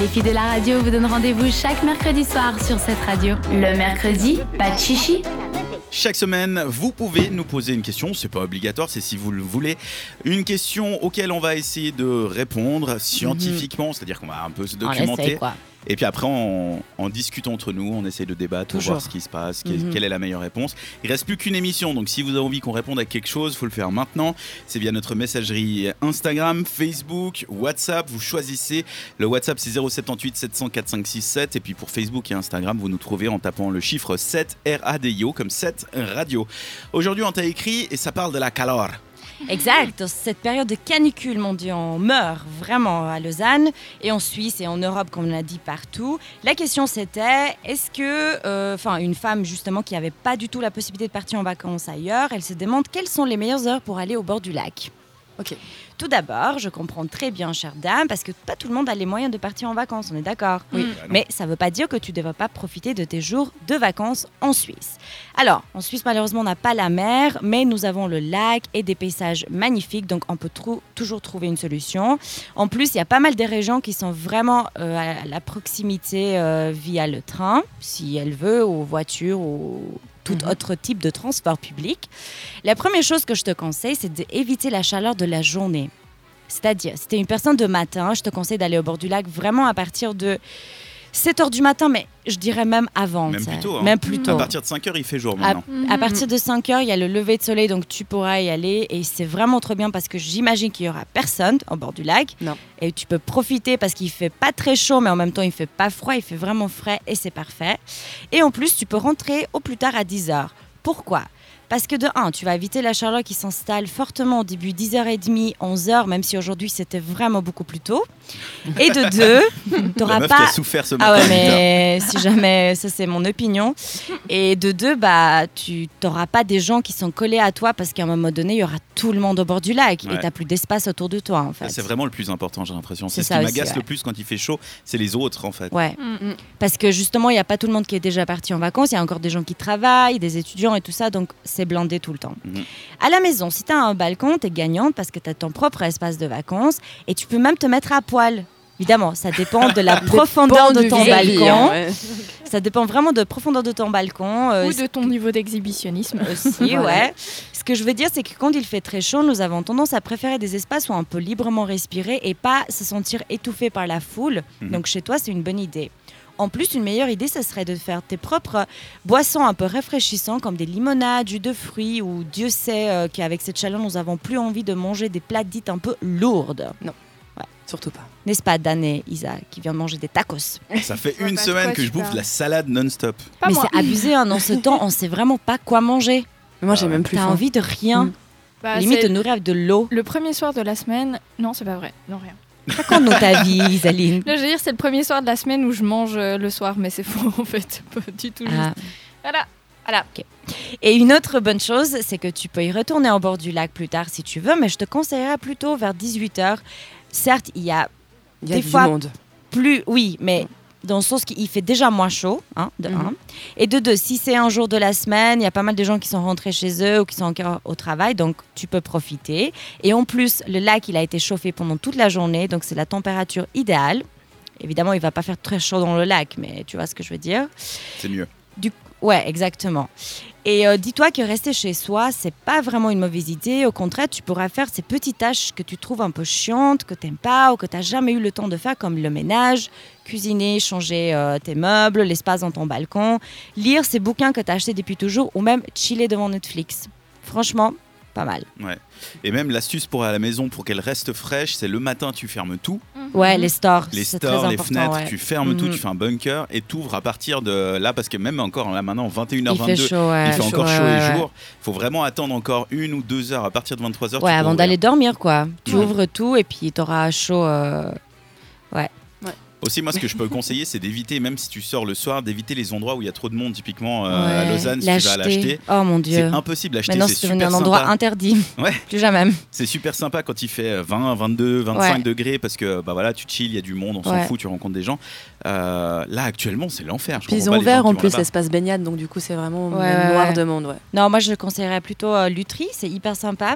Les filles de la radio vous donnent rendez-vous chaque mercredi soir sur cette radio. Le mercredi, pas de chichi. Chaque semaine, vous pouvez nous poser une question, c'est pas obligatoire, c'est si vous le voulez. Une question auquel on va essayer de répondre scientifiquement, c'est-à-dire qu'on va un peu se On documenter. quoi. Et puis après, on, en discutant entre nous, on essaye de débattre pour voir ce qui se passe, quelle, Mhm. quelle est la meilleure réponse. Il reste plus qu'une émission, donc si vous avez envie qu'on réponde à quelque chose, faut le faire maintenant. C'est via notre messagerie Instagram, Facebook, WhatsApp. Vous choisissez. Le WhatsApp, c'est 078 700 4567. Et puis pour Facebook et Instagram, vous nous trouvez en tapant le chiffre 7 RADIO comme 7 radio. Aujourd'hui, on t'a écrit et ça parle de la calor. Exact. Cette période de canicule, mon Dieu, on meurt vraiment à Lausanne et en Suisse et en Europe, comme on l'a dit partout. La question c'était est-ce que, euh, enfin, une femme justement qui n'avait pas du tout la possibilité de partir en vacances ailleurs, elle se demande quelles sont les meilleures heures pour aller au bord du lac? Ok. Tout d'abord, je comprends très bien, chère dame, parce que pas tout le monde a les moyens de partir en vacances, on est d'accord Oui. Bah. Mais ça ne veut pas dire que tu ne devrais pas profiter de tes jours de vacances en Suisse. Alors, en Suisse, malheureusement, on n'a pas la mer, mais nous avons le lac et des paysages magnifiques, donc on peut trou- toujours trouver une solution. En plus, il y a pas mal de régions qui sont vraiment euh, à la proximité euh, via le train, si elle veut, ou voiture, ou tout Mhm. autre type de transport public. La première chose que je te conseille, c'est d'éviter la chaleur de la journée. C'est-à-dire, si tu es une personne de matin, je te conseille d'aller au bord du lac vraiment à partir de 7 heures du matin, mais je dirais même avant. Même tu sais. plus tôt, hein. Même plus tôt. À partir de 5 heures, il fait jour À, maintenant. à partir de 5 heures, il y a le lever de soleil, donc tu pourras y aller. Et c'est vraiment trop bien parce que j'imagine qu'il y aura personne au bord du lac. Non. Et tu peux profiter parce qu'il fait pas très chaud, mais en même temps, il fait pas froid, il fait vraiment frais et c'est parfait. Et en plus, tu peux rentrer au plus tard à 10 heures. Pourquoi? Parce que de 1, tu vas éviter la chaleur qui s'installe fortement au début 10h30, 11h, même si aujourd'hui c'était vraiment beaucoup plus tôt. Et de 2, tu n'auras pas... qui a souffert ce matin. Ah ouais, mais si jamais, ça c'est mon opinion. Et de deux, bah, tu n'auras pas des gens qui sont collés à toi parce qu'à un moment donné, il y aura tout le monde au bord du lac Ouais. et tu n'as plus d'espace autour de toi en fait. C'est vraiment le plus important, j'ai l'impression. C'est ce ça qui m'agace ouais. le plus quand il fait chaud, c'est les autres en fait. Ouais, Mm. parce que justement, il n'y a pas tout le monde qui est déjà parti en vacances. Il y a encore des gens qui travaillent, des étudiants et tout ça, donc c'est blindé tout le temps. Mhm. À la maison, si tu as un balcon, tu es gagnante parce que tu as ton propre espace de vacances et tu peux même te mettre à poil. Évidemment, ça dépend de la profondeur de ton balcon. hein, ouais. Ça dépend vraiment de la profondeur de ton balcon. euh, Ou de ton niveau d'exhibitionnisme. aussi, ouais. Ce que je veux dire, c'est que quand il fait très chaud, nous avons tendance à préférer des espaces où on peut librement respirer et pas se sentir étouffé par la foule. Mhm. Donc chez toi, c'est une bonne idée. En plus, une meilleure idée, ce serait de faire tes propres boissons un peu rafraîchissantes, comme des limonades, jus de fruits, ou Dieu sait euh, qu'avec cette chaleur, nous avons plus envie de manger des plats dites un peu lourdes. Surtout pas. N'est-ce pas, Dan et Isa, qui vient de manger des tacos? Ça fait une pas de semaine quoi que je bouffe de la salade non-stop. Pas Mais moi. c'est abusé, hein, dans ce temps, on sait vraiment pas quoi manger. Mais moi, Ah j'ai ouais. même plus T'as faim. envie de rien. Mm. Bah, Limite, te nourrir avec de l'eau. le premier soir de la semaine. Non, c'est pas vrai. Non, rien. Raconte-nous ta vie, Isaline. Là, je veux dire, c'est le premier soir de la semaine où je mange euh, le soir, mais c'est faux en fait. Pas du tout juste. Ah. Voilà. Voilà. Et une autre bonne chose, c'est que tu peux y retourner au bord du lac plus tard si tu veux, mais je te conseillerais plutôt vers 18h. Certes, il y a Il y a Des du fois- monde. plus, oui, mais dans le sens qu'il fait déjà moins chaud, hein, de Mhm. un. Et de deux, si c'est un jour de la semaine, il y a pas mal de gens qui sont rentrés chez eux ou qui sont encore au travail, donc tu peux profiter. Et en plus, le lac, il a été chauffé pendant toute la journée, donc c'est la température idéale. Évidemment, il va pas faire très chaud dans le lac, mais tu vois ce que je veux dire. C'est mieux. Ouais, exactement. Et euh, dis-toi que rester chez soi, c'est pas vraiment une mauvaise idée. Au contraire, tu pourras faire ces petites tâches que tu trouves un peu chiantes, que t'aimes pas ou que t'as jamais eu le temps de faire, comme le ménage, cuisiner, changer euh, tes meubles, l'espace dans ton balcon, lire ces bouquins que t'as achetés depuis toujours ou même chiller devant Netflix. Franchement, pas mal. Et même l'astuce pour à la maison pour qu'elle reste fraîche, c'est le matin tu fermes tout, Ouais, les stores, les stores, les fenêtres, ouais. tu fermes tout, Mhm. tu fais un bunker et t'ouvres à partir de là parce que même encore là maintenant 21h22, Il fait chaud, ouais. il fait encore chaud ouais, les ouais. jours. Il faut vraiment attendre encore une ou deux heures à partir de 23h. Ouais, avant d'aller dormir, quoi. Tu Ouais. ouvres tout et puis t'auras chaud. euh, Aussi, moi, ce que je peux conseiller, c'est d'éviter, même si tu sors le soir, d'éviter les endroits où il y a trop de monde. Typiquement, euh, à Lausanne, si tu vas à l'acheter, Oh mon c'est dieu. impossible d'acheter. Maintenant, C'est c'est un endroit sympa. interdit. Ouais. Plus jamais. C'est super sympa quand il fait 20, 22, 25 Ouais. degrés parce que bah voilà, tu chill, il y a du monde, on s'en Ouais. fout, tu rencontres des gens. Euh, là, actuellement, c'est l'enfer. Ouvert qui en plus là-bas. l'espace baignade, donc du coup, c'est vraiment Ouais, noir ouais. de monde. Ouais. Non, moi je conseillerais plutôt euh, Lutry, c'est hyper sympa.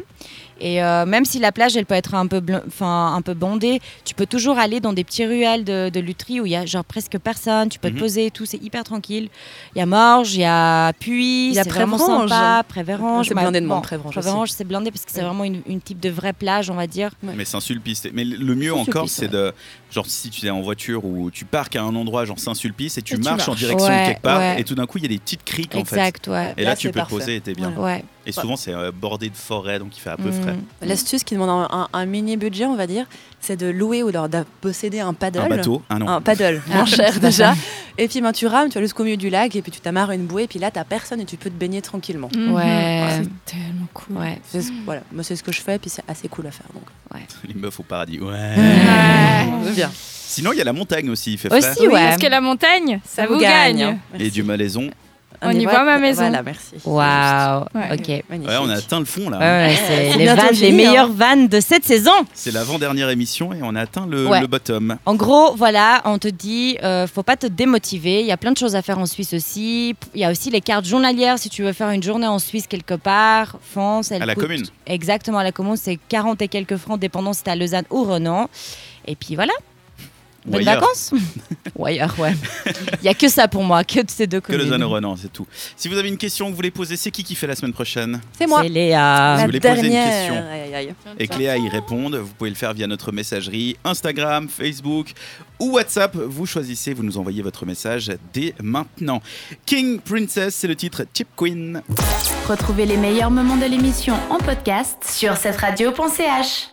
Et euh, même si la plage elle peut être un peu, un peu bondée, tu peux toujours aller dans des petits ruelles de- de Lutry où il y a genre presque personne, tu peux Mhm. te poser et tout, c'est hyper tranquille. Il y a Morges, il y a Puy, Il y a vraiment Préverange. sympa, Prévérange. C'est blindé de monde. Prévérange, c'est blindé parce que c'est vraiment une, une type de vraie plage, on va dire. Mais Saint-Sulpice. Mais le mieux encore, c'est ouais. de. Genre, si tu es en voiture ou tu parques à un endroit, genre Saint-Sulpice, et tu Et tu marches en direction de quelque part, ouais. et tout d'un coup, il y a des petites criques en fait. exact, ouais. Et là, Là, tu peux te poser et t'es bien. Et souvent, c'est euh, bordé de forêt, donc il fait un peu frais. Mm. L'astuce qui demande un, un- un mini budget, on va dire, c'est de louer ou alors de posséder un paddle. Un bateau Ah non. Un paddle, moins cher déjà. Et puis ben, tu rames, tu vas jusqu'au milieu du lac et puis tu t'amarres une bouée et puis là t'as personne et tu peux te baigner tranquillement. Ouais. C'est tellement cool. Ouais. C'est ce- voilà, moi c'est ce que je fais et puis c'est assez cool à faire donc. Les meufs au paradis. Ouais. Ouais. Bien. Sinon, il y a la montagne aussi, il fait frais. Aussi, Oui, ouais. Parce que la montagne, ça, vous gagne. Et du malaison. On y voit ma maison. Voilà, merci. Waouh. Ouais. Ok. Magnifique. Ouais, on a atteint le fond là. Ouais, c'est les, vannes, les hein. meilleures vannes de cette saison. C'est l'avant-dernière émission et on a atteint le, Ouais. le bottom. En gros, voilà, on te dit, euh, faut pas te démotiver. Il y a plein de choses à faire en Suisse aussi. Il y a aussi les cartes journalières. Si tu veux faire une journée en Suisse quelque part, fonce. elle À la coûte- commune. Exactement, à la commune, c'est 40 et quelques francs, dépendant si t'es à Lausanne ou Renan. Et puis voilà. Ou Bonnes ailleurs. vacances Ou ailleurs, ouais. Il y a que ça pour moi, que de ces deux Que communes. le Renan, c'est tout. Si vous avez une question que vous voulez poser, c'est qui qui fait la semaine prochaine C'est moi. C'est Léa. Si La vous voulez poser une question. Aïe, aïe, aïe. et que Léa y réponde, vous pouvez le faire via notre messagerie Instagram, Facebook ou WhatsApp. Vous choisissez, vous nous envoyez votre message dès maintenant. King Princess, c'est le titre Chip Queen. Retrouvez les meilleurs moments de l'émission en podcast sur cette radio.ch.